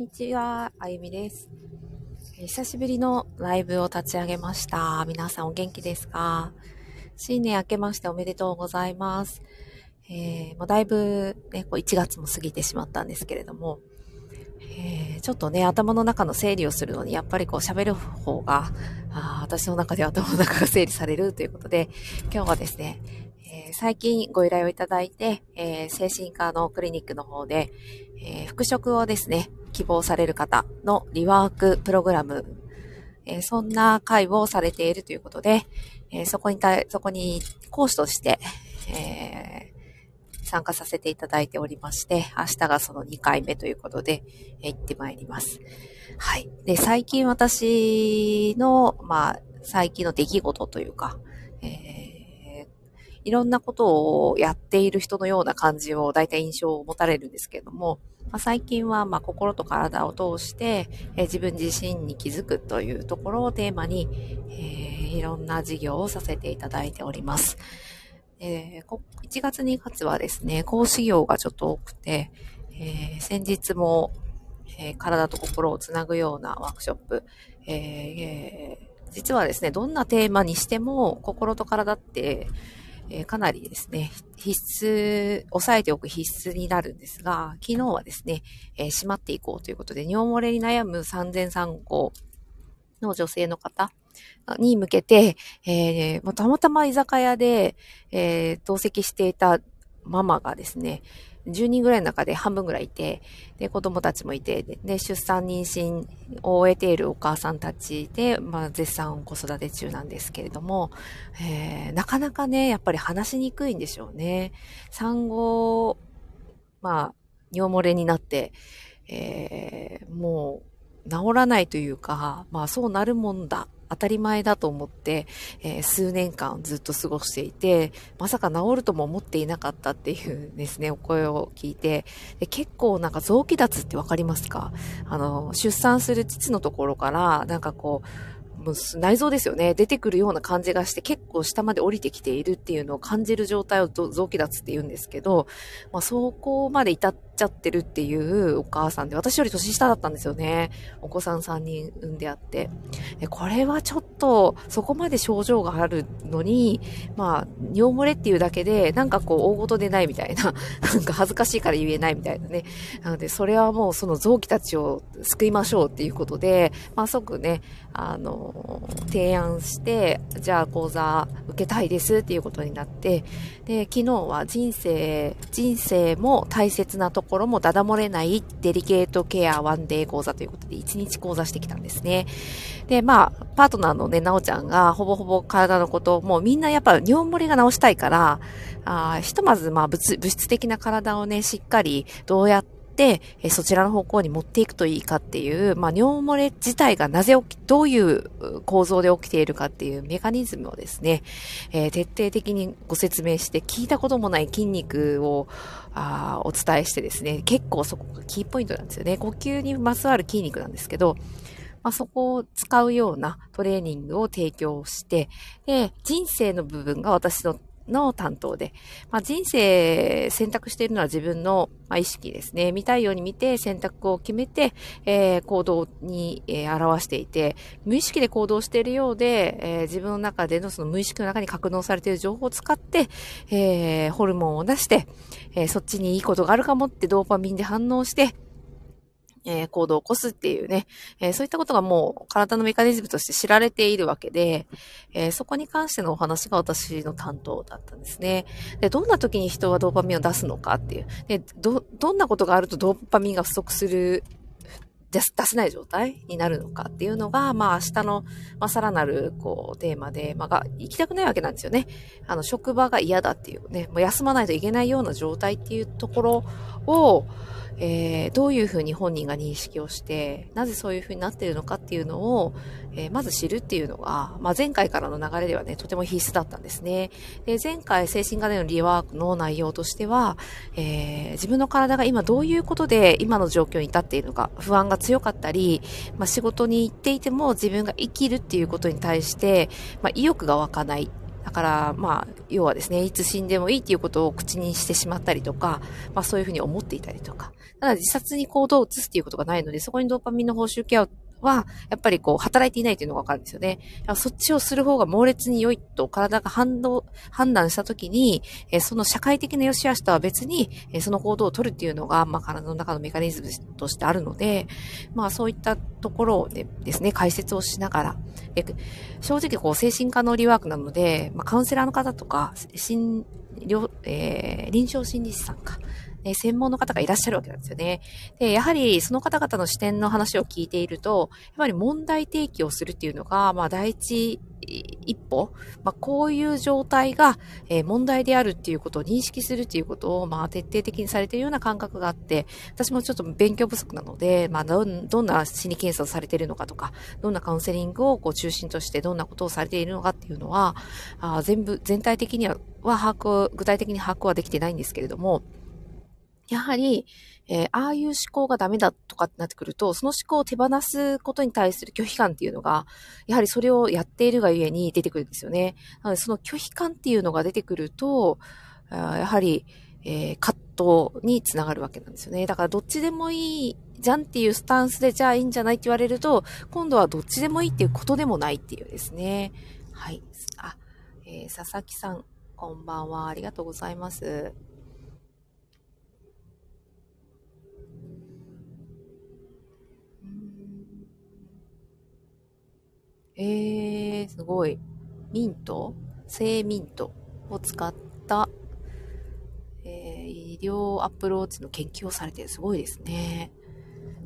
こんにちは、あゆみです。久しぶりのライブを立ち上げました。皆さんお元気ですか？新年明けましておめでとうございます。えー、もうだいぶね、こう1月も過ぎてしまったんですけれども、えー、ちょっとね、頭の中の整理をするのに、やっぱりこう喋る方が、あ私の中で頭の中が整理されるということで、今日はですね、えー、最近ご依頼をいただいて、えー、精神科のクリニックの方で、えー、復職をですね、希望される方のリワークプログラム、えそんな会をされているということで、えそこにた、そこに講師として、え参加させていただいておりまして、明日がその2回目ということで、え行ってまいります。はい。で、最近私の、まあ、最近の出来事というか、えー、いろんなことをやっている人のような感じを大体印象を持たれるんですけれども、まあ、最近はま心と体を通して、え自分自身に気づくというところをテーマに、えー、いろんな授業をさせていただいております。えー、1月2月はですね、講師業がちょっと多くて、えー、先日も、えー、体と心をつなぐようなワークショップ、えー、実はですね、どんなテーマにしても心と体って、えー、かなりですね、必須、抑えておく必須になるんですが、昨日はですね、えー、閉まっていこうということで、尿漏れに悩む産前産後の女性の方に向けて、えー、たまたま居酒屋で、えー、同席していたママがですね、10人ぐらいの中で半分ぐらいいて、で、子供たちもいて、で、出産妊娠を終えているお母さんたちで、まあ、絶賛子育て中なんですけれども、えー、なかなかね、やっぱり話しにくいんでしょうね。産後、まあ、尿漏れになって、えー、もう、治らないというか、まあ、そうなるもんだ当たり前だと思って、えー、数年間ずっと過ごしていて、まさか治るとも思っていなかったっていうですね、お声を聞いて、で結構なんか臓器脱ってわかりますか？あの、出産する父のところから、なんかこう、もう内臓ですよね。出てくるような感じがして結構下まで降りてきているっていうのを感じる状態を臓器脱って言うんですけど、まあそこまで至ってちゃってるっていうお母さんで、私より年下だったんですよね。お子さん3人産んであって。これはちょっと、そこまで症状があるのに、まあ、尿漏れっていうだけで、なんかこう、大事でないみたいな、なんか恥ずかしいから言えないみたいなね。なので、それはもうその臓器たちを救いましょうっていうことで、まあ即ね、あの、提案して、じゃあ講座受けたいですっていうことになって、で、昨日は人生、人生も大切なところもダダ漏れないデリケートケアワンデー講座ということで1日講座してきたんですね。で、まあ、パートナーのね、なおちゃんがほぼほぼ体のこと、もうみんなやっぱ尿漏れが治したいから、あひとまずまあ物物質的な体をね、しっかりどうやって、えそちらの方向に持っていくといいかっていう、まあ、尿漏れ自体がなぜ起き、どういう構造で起きているかっていうメカニズムをですね、えー、徹底的にご説明して、聞いたこともない筋肉を、あお伝えしてですね、結構そこがキーポイントなんですよね。呼吸にまつわる筋肉なんですけど、まあ、そこを使うようなトレーニングを提供して、で、人生の部分が私のの担当で、まあ、人生選択しているのは自分の、ま、意識ですね。見たいように見て選択を決めて、えー、行動に、え、表していて、無意識で行動しているようで、えー、自分の中でのその無意識の中に格納されている情報を使って、えー、ホルモンを出して、えー、そっちにいいことがあるかもってドーパミンで反応して、えー、行動を起こすっていうね、えー、そういったことがもう体のメカニズムとして知られているわけで、えー、そこに関してのお話が私の担当だったんですね。で、どんな時に人はドーパミンを出すのかっていう。で、ど、どんなことがあるとドーパミンが不足する出せない状態になるのかっていうのが、まあ明日の、まあさらなる、こう、テーマで、まあ、行きたくないわけなんですよね。あの、職場が嫌だっていうね、もう休まないといけないような状態っていうところを、えー、どういうふうに本人が認識をして、なぜそういうふうになっているのかっていうのを、えー、まず知るっていうのが、まあ、前回からの流れではね、とても必須だったんですね。で、前回精神科でのリワークの内容としては、えー、自分の体が今どういうことで今の状況に至っているのか、不安が強かったり、まあ、仕事に行っていても自分が生きるっていうことに対して、まあ、意欲が湧かない。だから、まあ、要はですね、いつ死んでもいいっていうことを口にしてしまったりとか、まあそういうふうに思っていたりとか、ただ自殺に行動を移すっていうことがないので、そこにドーパミンの報酬ケアは、やっぱりこう、働いていないというのがわかるんですよね。そっちをする方が猛烈に良いと体が判断、判断したときに、その社会的な良し悪しとは別に、その行動を取るっていうのが、まあ、体の中のメカニズムとしてあるので、まあ、そういったところでですね、解説をしながら、正直こう、精神科のリワークなので、まあ、カウンセラーの方とか、心、えー、臨床心理士さんか、ね、専門の方がいらっしゃるわけなんですよね。で、やはりその方々の視点の話を聞いていると、やっぱり問題提起をするっていうのが、まあ第一一歩、まあこういう状態が、え、問題であるっていうことを認識するっていうことを、まあ徹底的にされているような感覚があって、私もちょっと勉強不足なので、まあど、どんな心理検査をされているのかとか、どんなカウンセリングをこう中心としてどんなことをされているのかっていうのは、あ全部、全体的には、は把握、具体的に把握はできてないんですけれども、やはり、えー、ああいう思考がダメだとかってなってくると、その思考を手放すことに対する拒否感っていうのが、やはりそれをやっているがゆえに出てくるんですよね。なので、その拒否感っていうのが出てくると、やはり、えー、葛藤につながるわけなんですよね。だからどっちでもいいじゃんっていうスタンスで、じゃあいいんじゃないって言われると、今度はどっちでもいいっていうことでもないっていうですね。はい。あ、えー、佐々木さん、こんばんは。ありがとうございます。えー、すごい。ミント？生ミントを使った、えー、医療アプローチの研究をされて。すごいですね。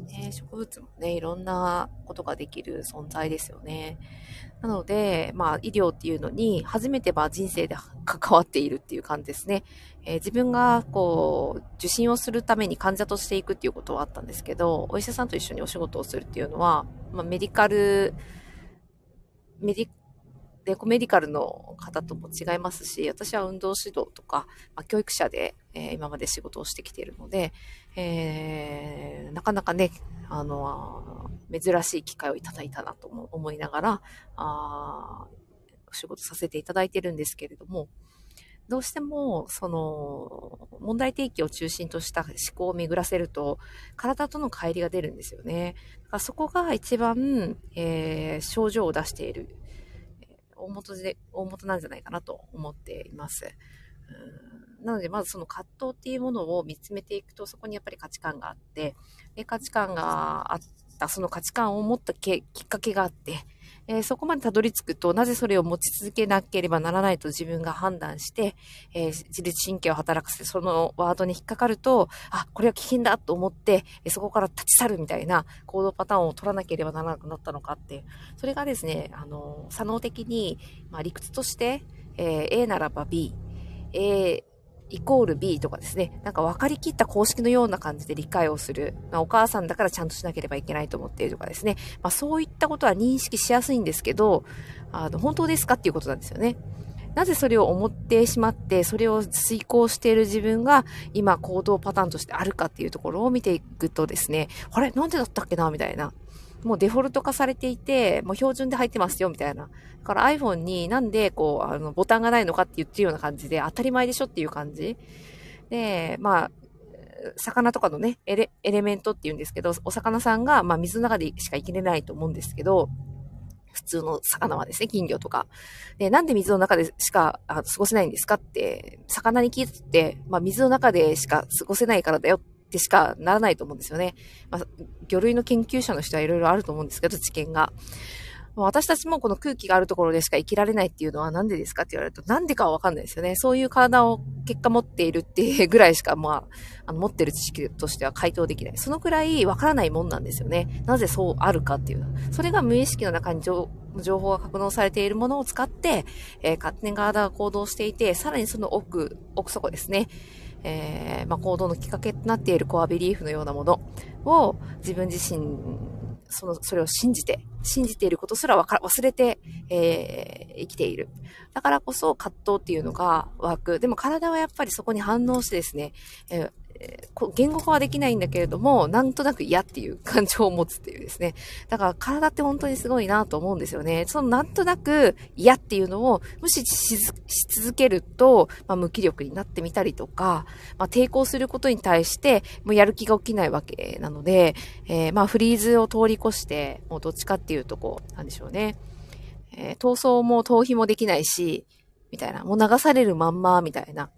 ね、植物もね、いろんなことができる存在ですよね。なので、まあ、医療っていうのに、初めては人生で関わっているっていう感じですね。えー、自分が、こう、受診をするために患者としていくっていうことはあったんですけど、お医者さんと一緒にお仕事をするっていうのは、まあ、メディカル、メディでコメディカルの方とも違いますし、私は運動指導とか、まあ、教育者で、えー、今まで仕事をしてきているので、えー、なかなかね、あの、珍しい機会をいただいたなと思いながら、あお仕事させていただいてるんですけれども、どうしても、その、問題提起を中心とした思考を巡らせると、体との乖離が出るんですよね。だからそこが一番、えー、症状を出している、大元で、大元なんじゃないかなと思っています。なので、まずその葛藤っていうものを見つめていくと、そこにやっぱり価値観があって、で価値観があった、その価値観を持ったきっかけがあって、えー、そこまでたどり着くと、なぜそれを持ち続けなければならないと自分が判断して、えー、自律神経を働かせて、そのワードに引っかかると、あ、これは危険だと思って、え、そこから立ち去るみたいな行動パターンを取らなければならなくなったのかって、それがですね、あの、作能的に、まあ、理屈として、え A ならば B、A イコール B とかですね、なんか分かりきった公式のような感じで理解をする。まあ、お母さんだからちゃんとしなければいけないと思っているとかですね。まあ、そういったことは認識しやすいんですけど、あの、本当ですかっていうことなんですよね。なぜそれを思ってしまって、それを遂行している自分が今行動パターンとしてあるかっていうところを見ていくとですね、あれ？なんでだったっけな？みたいな。もうデフォルト化されていて、もう標準で入ってますよ、みたいな。だから iPhone になんでこう、あの、ボタンがないのかって言ってるような感じで、当たり前でしょっていう感じ。で、まあ、魚とかのね、エレエレメントって言うんですけど、お魚さんが、まあ、水の中でしか生きれないと思うんですけど、普通の魚はですね、金魚とか。で、なんで水の中でしかあ過ごせないんですかって、魚に聞いて、まあ、水の中でしか過ごせないからだよってしかならないと思うんですよね。まあ、魚類の研究者の人はいろいろあると思うんですけど、知見が。私たちもこの空気があるところでしか生きられないっていうのはなんでですかって言われると、なんでかはわかんないですよね。そういう体を結果持っているっていうぐらいしか、まあ、あの持ってる知識としては回答できない。そのくらいわからないもんなんですよね。なぜそうあるかっていう。それが無意識の中に情報が格納されているものを使って、えー、勝手に体が行動していて、さらにその奥、奥底ですね。えー、まあ、行動のきっかけとなっているコアビリーフのようなものを自分自身その、それを信じて、信じていることすら忘れて、えー、生きている。だからこそ葛藤っていうのが湧く。でも体はやっぱりそこに反応してですね、えーえ言語化はできないんだけれども、なんとなく嫌っていう感情を持つっていうですね。だから体って本当にすごいなと思うんですよね。そのなんとなく嫌っていうのを無視し続けると、まあ、無気力になってみたりとか、まあ、抵抗することに対して、もうやる気が起きないわけなので、えー、まあフリーズを通り越して、もうどっちかっていうとこう、なんでしょうね。えー、逃走も逃避もできないし、みたいな、もう流されるまんま、みたいな。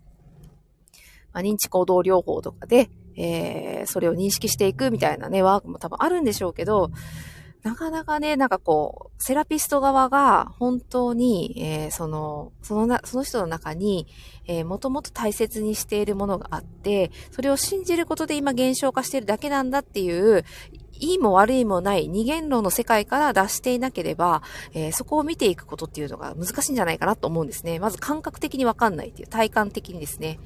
まあ、認知行動療法とかで、えー、それを認識していくみたいなね、ワークも多分あるんでしょうけど、なかなかね、なんかこう、セラピスト側が本当に、えー、その、そのな、その人の中に、えー、もともと大切にしているものがあって、それを信じることで今現象化しているだけなんだっていう、いいも悪いもない二元論の世界から脱していなければ、えー、そこを見ていくことっていうのが難しいんじゃないかなと思うんですね。まず感覚的にわかんないっていう、体感的にですね。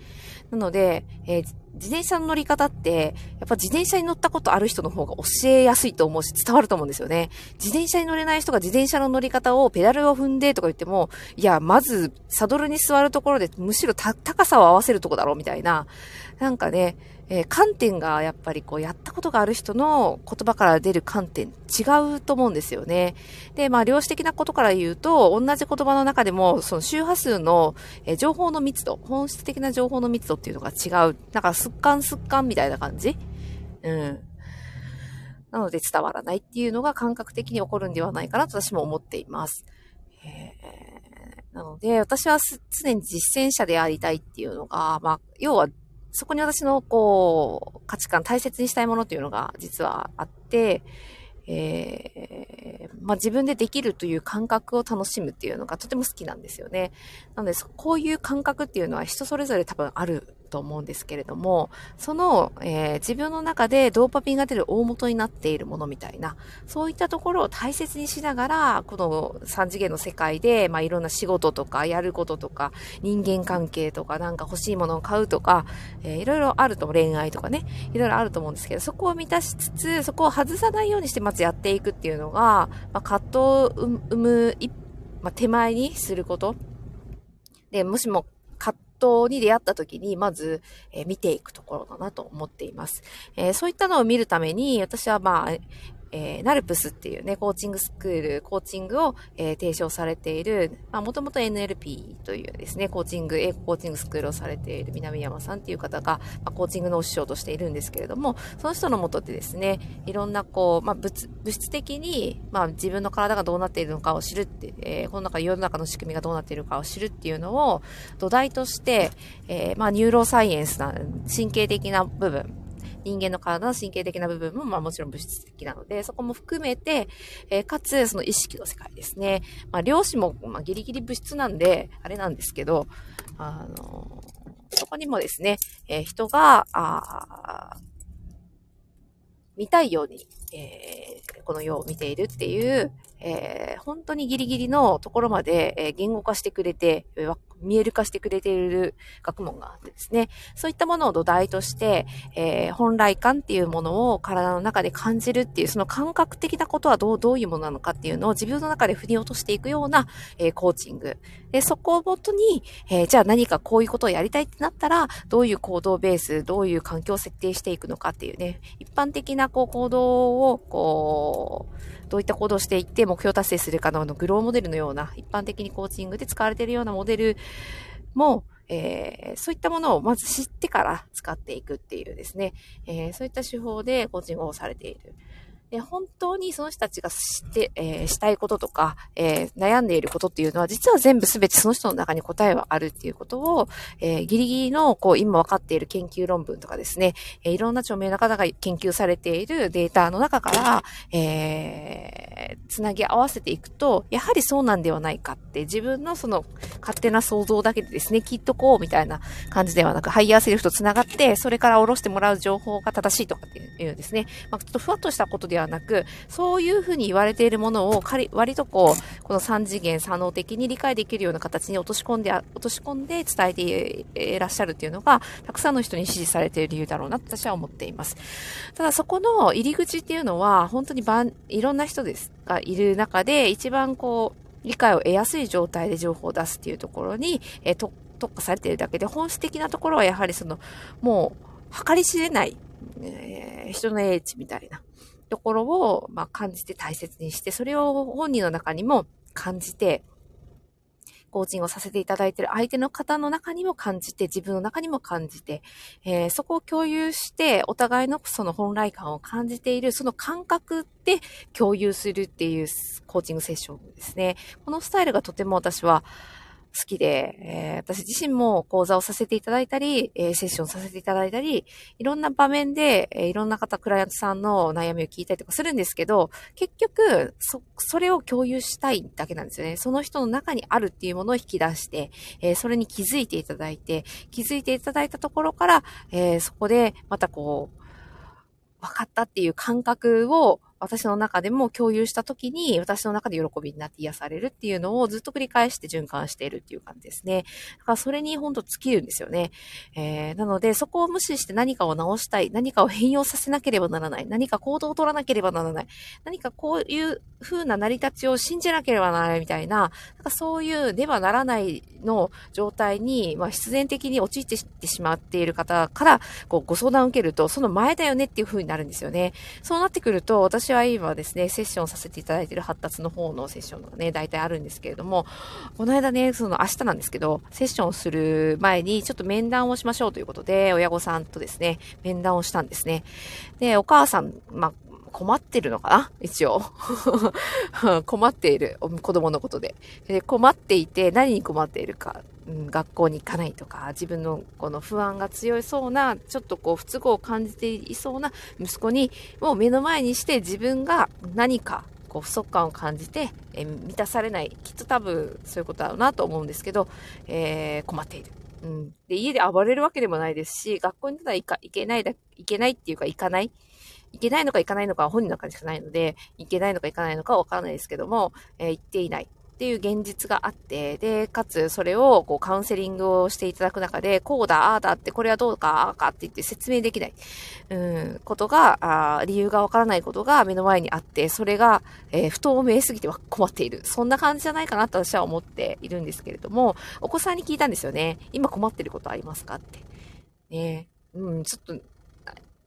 なので、えー、自転車の乗り方って、やっぱ自転車に乗ったことある人の方が教えやすいと思うし、伝わると思うんですよね。自転車に乗れない人が自転車の乗り方をペダルを踏んでとか言っても、いや、まず、サドルに座るところで、むしろ高さを合わせるとこだろうみたいな。なんかね、えー、観点がやっぱりこうやったことがある人の言葉から出る観点違うと思うんですよね。で、まあ量子的なことから言うと、同じ言葉の中でも、その周波数の、えー、情報の密度、本質的な情報の密度っていうのが違う。なんか、すっかんすっかんみたいな感じうん。なので伝わらないっていうのが感覚的に起こるんではないかなと私も思っています。えー、なので、私は常に実践者でありたいっていうのが、まあ、要はそこに私のこう、価値観、大切にしたいものというのが実はあって、えー、まあ、自分でできるという感覚を楽しむっていうのがとても好きなんですよね。なので、こういう感覚っていうのは人それぞれ多分あると思うんですけれども、その、えー、自分の中でドーパミンが出る大元になっているものみたいな、そういったところを大切にしながら、この3次元の世界で、まあ、いろんな仕事とか、やることとか、人間関係とか、なんか欲しいものを買うとか、えー、いろいろあると、恋愛とかね、いろいろあると思うんですけど、そこを満たしつつ、そこを外さないようにしてまずやっていくっていうのが、まあ、葛藤を生む、まあ、手前にすること。で、もしもトに出会った時に、まず、えー、見ていくところだなと思っています。えー、そういったのを見るために、私はまあ、えー、ナルプスっていうね、コーチングスクール、コーチングを、えー、提唱されている、まあ、もともと NLP というですね、コーチング、英語コーチングスクールをされている南山さんっていう方が、まあ、コーチングのお師匠としているんですけれども、その人のもとでですね、いろんなこう、まあ、物、物質的に、まあ、自分の体がどうなっているのかを知るって、えー、この中、世の中の仕組みがどうなっているかを知るっていうのを土台として、えー、まあ、ニューロサイエンスな神経的な部分、人間の体の神経的な部分も、まあもちろん物質的なので、そこも含めて、えー、かつ、その意識の世界ですね。まあ量子も、まあギリギリ物質なんで、あれなんですけど、あのー、そこにもですね、えー、人が、あ見たいように、えー、この世を見ているっていう、えー、本当にギリギリのところまで、えー、言語化してくれて、見える化してくれている学問があってですね、そういったものを土台として、えー、本来感っていうものを体の中で感じるっていう、その感覚的なことはどう、どういうものなのかっていうのを自分の中で振り落としていくような、えー、コーチング。で、そこをもとに、えー、じゃあ何かこういうことをやりたいってなったら、どういう行動ベース、どういう環境を設定していくのかっていうね、一般的なこう行動を、こう、どういった行動をしていって目標達成するかのグローモデルのような、一般的にコーチングで使われているようなモデルも、えー、そういったものをまず知ってから使っていくっていうですね、えー、そういった手法でコーチングをされている。で、本当にその人たちが知って、えー、したいこととか、えー、悩んでいることっていうのは、実は全部すべてその人の中に答えはあるっていうことを、えー、ギリギリの、こう、今わかっている研究論文とかですね、えいろんな著名な方が研究されているデータの中から、えつなぎ合わせていくと、やはりそうなんではないかって、自分のその勝手な想像だけでですね、きっとこう、みたいな感じではなく、ハイヤーセルフと繋がって、それから下ろしてもらう情報が正しいとかっていうですね、まあ、ちょっとふわっとしたことではなく、そういうふうに言われているものを割とこう、この3次元、左脳的に理解できるような形に落とし込んで、落とし込んで伝えていらっしゃるっていうのが、たくさんの人に支持されている理由だろうなと私は思っています。ただそこの入り口っていうのは、本当にいろんな人ですがいる中で、一番こう、理解を得やすい状態で情報を出すっていうところに、えー、特化されているだけで、本質的なところはやはりその、もう、計り知れない、えー、人の英知みたいなところを、まあ、感じて大切にして、それを本人の中にも感じて、コーチングをさせていただいている相手の方の中にも感じて、自分の中にも感じて、えー、そこを共有して、お互いのその本来感を感じている、その感覚で共有するっていうコーチングセッションですね。このスタイルがとても私は、好きで、えー、私自身も講座をさせていただいたり、えー、セッションさせていただいたり、いろんな場面で、えー、いろんな方、クライアントさんの悩みを聞いたりとかするんですけど、結局、そ、それを共有したいだけなんですよね。その人の中にあるっていうものを引き出して、えそれに気づいていただいて、気づいていただいたところから、えそこでまたこう、分かったっていう感覚を私の中でも共有した時に、私の中で喜びになって癒されるっていうのをずっと繰り返して循環しているっていう感じですね。だからそれに本当尽きるんですよね。えー、なので、そこを無視して何かを直したい、何かを変容させなければならない、何か行動を取らなければならない、何かこういう風な成り立ちを信じなければならないみたいな、なんかそういうではならないの状態に、まあ、必然的に陥ってしまっている方から、こう、ご相談を受けると、その前だよねっていう風になるんですよね。そうなってくると、私私は今ですね、セッションさせていただいている発達の方のセッションがね、大体あるんですけれども、この間ね、その明日なんですけど、セッションをする前にちょっと面談をしましょうということで、親御さんとですね、面談をしたんですね。で、お母さん、まあ、困ってるのかな？一応。困っている。子供のことで。で困っていて、何に困っているか？うん、学校に行かないとか、自分のこの不安が強いそうな、ちょっとこう不都合を感じていそうな息子に、もう目の前にして自分が何かこう不足感を感じて、え満たされない。きっと多分そういうことだろうなと思うんですけど、えー、困っている。うん。で、家で暴れるわけでもないですし、学校にたら行か、行けないだ、行けないっていうか行かない。行けないのか行かないのかは本人の中にしかないので、行けないのか行かないのかはわからないですけども、えー、行っていない。っていう現実があって、で、かつそれをこうカウンセリングをしていただく中で、こうだ、ああだって、これはどうか、ああかって言って説明できない、うん、ことが、あ理由がわからないことが目の前にあって、それが、えー、不透明すぎては困っている。そんな感じじゃないかなと私は思っているんですけれども、お子さんに聞いたんですよね。今困ってることありますかって。ねうん、ちょっと、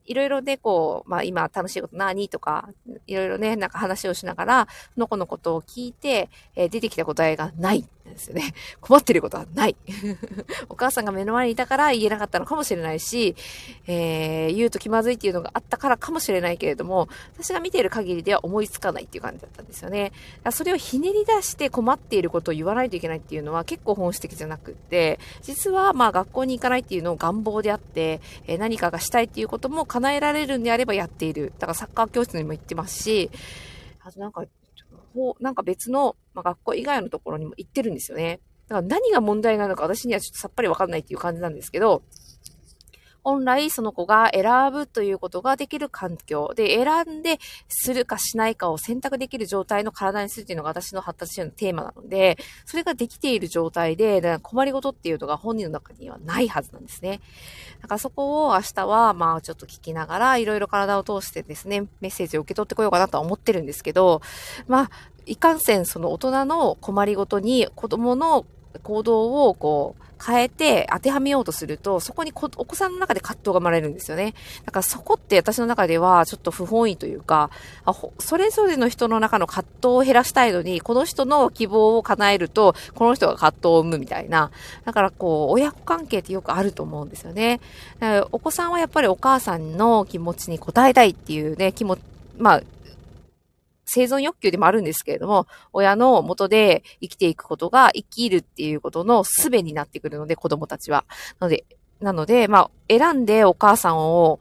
いろいろね、こう、まあ今楽しいこと何とか、いろいろね、なんか話をしながら、のこのことを聞いて、えー、出てきた答えがない。ですよね。困ってることはない。お母さんが目の前にいたから言えなかったのかもしれないし、えー、言うと気まずいっていうのがあったからかもしれないけれども、私が見ている限りでは思いつかないっていう感じだったんですよね。それをひねり出して困っていることを言わないといけないっていうのは結構本質的じゃなくって、実はまあ学校に行かないっていうのを願望であって、えー、何かがしたいっていうことも叶えられるんであればやっている。だからサッカー教室にも行ってますし、あとなんかほう、なんか別の、まあ、学校以外のところにも行ってるんですよね。だから何が問題なのか私にはちょっとさっぱりわかんないっていう感じなんですけど、本来その子が選ぶということができる環境で選んでするかしないかを選択できる状態の体にするというのが私の発達支援のテーマなので、それができている状態で、困りごとっていうのが本人の中にはないはずなんですね。だからそこを明日はまあちょっと聞きながら、いろいろ体を通してですね、メッセージを受け取ってこようかなとは思ってるんですけど、まあ、いかんせんその大人の困りごとに子供の行動をこう変えて当てはめようとすると、そこにお子さんの中で葛藤が生まれるんですよね。だからそこって私の中ではちょっと不本意というか、それぞれの人の中の葛藤を減らしたいのに、この人の希望を叶えると、この人が葛藤を生むみたいな。だからこう、親子関係ってよくあると思うんですよね。お子さんはやっぱりお母さんの気持ちに応えたいっていうね、気持ち、まあ、生存欲求でもあるんですけれども、親の元で生きていくことが生きるっていうことの術になってくるので、子供たちは。なので、なので、まあ、選んでお母さんを、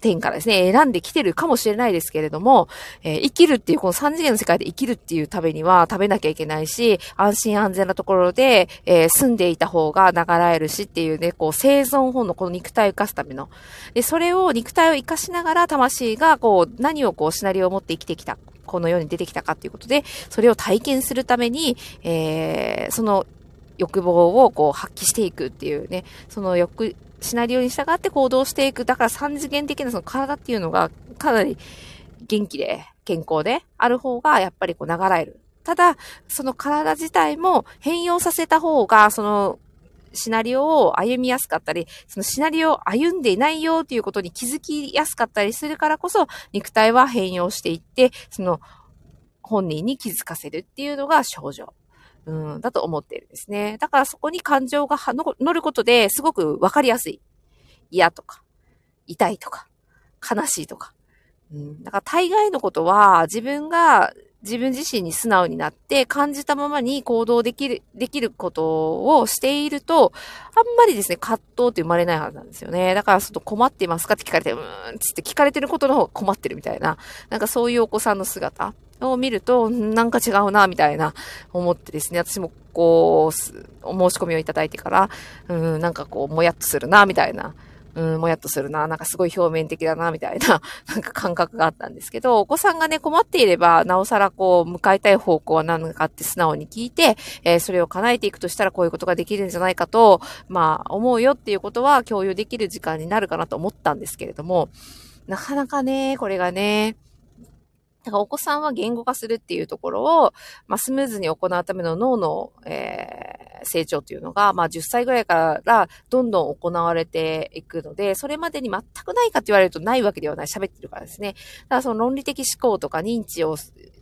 天からですね、選んできてるかもしれないですけれども、えー、生きるっていう、この三次元の世界で生きるっていうためには食べなきゃいけないし、安心安全なところで、えー、住んでいた方が流れるしっていうね、こう生存本のこの肉体を生かすための。で、それを肉体を生かしながら魂がこう何をこうシナリオを持って生きてきた。この世に出てきたかっていうことで、それを体験するために、えー、その欲望をこう発揮していくっていうね、その欲、シナリオに従って行動していく。だから三次元的なその体っていうのがかなり元気で健康である方がやっぱりこう流れる。ただ、その体自体も変容させた方が、そのシナリオを歩みやすかったり、そのシナリオを歩んでいないよということに気づきやすかったりするからこそ、肉体は変容していって、その本人に気づかせるっていうのが症状。うん、だと思っているんですね。だからそこに感情が乗ることですごくわかりやすい。嫌とか、痛いとか、悲しいとか。うん、だから大概のことは自分が自分自身に素直になって感じたままに行動できる、できることをしていると、あんまりですね、葛藤って生まれないはずなんですよね。だから、ちょっと困っていますかって聞かれて、うーん、つって聞かれてることの方が困ってるみたいな、なんかそういうお子さんの姿を見ると、なんか違うな、みたいな思ってですね、私もこう、お申し込みをいただいてから、うん、なんかこう、もやっとするな、みたいな。うん、もやっとするな、なんかすごい表面的だな、みたいな、なんか感覚があったんですけど、お子さんがね、困っていれば、なおさらこう、向かいたい方向は何かって素直に聞いて、えー、それを叶えていくとしたらこういうことができるんじゃないかと、まあ、思うよっていうことは共有できる時間になるかなと思ったんですけれども、なかなかね、これがね、だからお子さんは言語化するっていうところを、まあ、スムーズに行うための脳の、えー、成長っていうのが、まあ、10歳ぐらいからどんどん行われていくので、それまでに全くないかって言われるとないわけではない。喋ってるからですね。だからその論理的思考とか認知を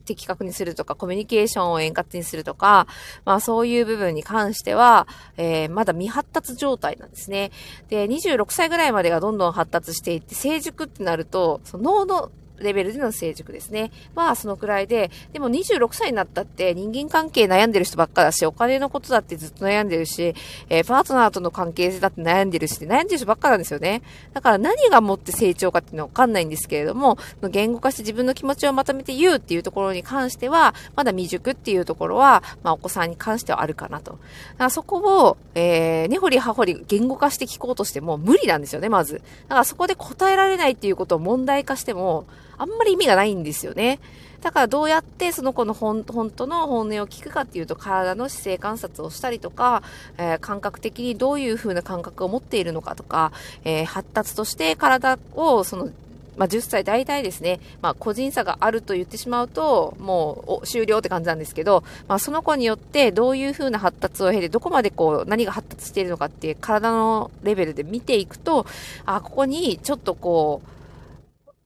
的確にするとか、コミュニケーションを円滑にするとか、まあそういう部分に関しては、えー、まだ未発達状態なんですね。で、26歳ぐらいまでがどんどん発達していって、成熟ってなると、その脳のレベルでの成熟ですね。まあ、そのくらいで、でも26歳になったって人間関係悩んでる人ばっかだし、お金のことだってずっと悩んでるし、えー、パートナーとの関係性だって悩んでるし、悩んでる人ばっかなんですよね。だから何がもって成長かっていうのはわかんないんですけれども、言語化して自分の気持ちをまとめて言うっていうところに関しては、まだ未熟っていうところは、まあ、お子さんに関してはあるかなと。だからそこを、えー、根掘り葉掘り言語化して聞こうとしても無理なんですよね、まず。だからそこで答えられないっていうことを問題化しても、あんまり意味がないんですよね。だからどうやってその子の本当の本音を聞くかっていうと体の姿勢観察をしたりとか、えー、感覚的にどういう風な感覚を持っているのかとか、えー、発達として体をそのまあ、10歳大体ですね、まあ、個人差があると言ってしまうと、もう終了って感じなんですけど、まあ、その子によってどういう風な発達を経て、どこまでこう、何が発達しているのかっていう体のレベルで見ていくと、あ、ここにちょっとこう、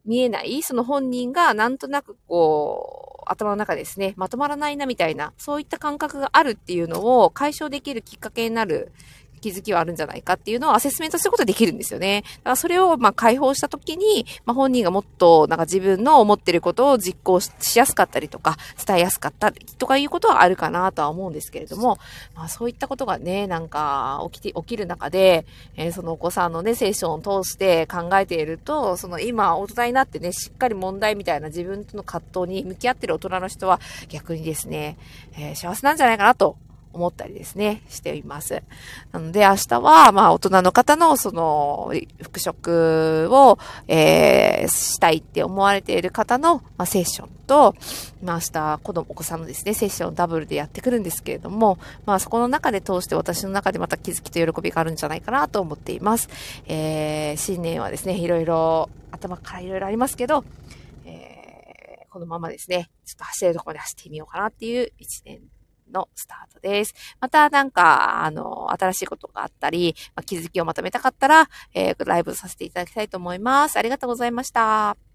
見えない、その本人がなんとなくこう、頭の中ですね、まとまらないなみたいな、そういった感覚があるっていうのを解消できるきっかけになる気づきはあるんじゃないかっていうのをアセスメントすることできるんですよね。だからそれをまあ解放した時に、まあ、本人がもっとなんか自分の思ってることを実行しやすかったりとか、伝えやすかったりとかいうことはあるかなとは思うんですけれども、まあそういったことがね、なんか起きて、起きる中で、えー、そのお子さんのね、セッションを通して考えていると、その今大人になってね、しっかり問題みたいな自分との葛藤に向き合ってる大人の人は逆にですね、えー、幸せなんじゃないかなと思ったりですね、しています。なので明日は、まあ大人の方のその復職を、えー、したいって思われている方の、まあ、セッションと、まあ明日子供、お子さんのですね、セッションダブルでやってくるんですけれども、まあそこの中で通して私の中でまた気づきと喜びがあるんじゃないかなと思っています。えー、新年はですね、いろいろ頭からいろいろありますけど、えー、このままですね、ちょっと走れるところで走ってみようかなっていう一年のスタートです。またなんか、あの、新しいことがあったり、まあ、気づきをまとめたかったら、えー、ライブさせていただきたいと思います。ありがとうございました。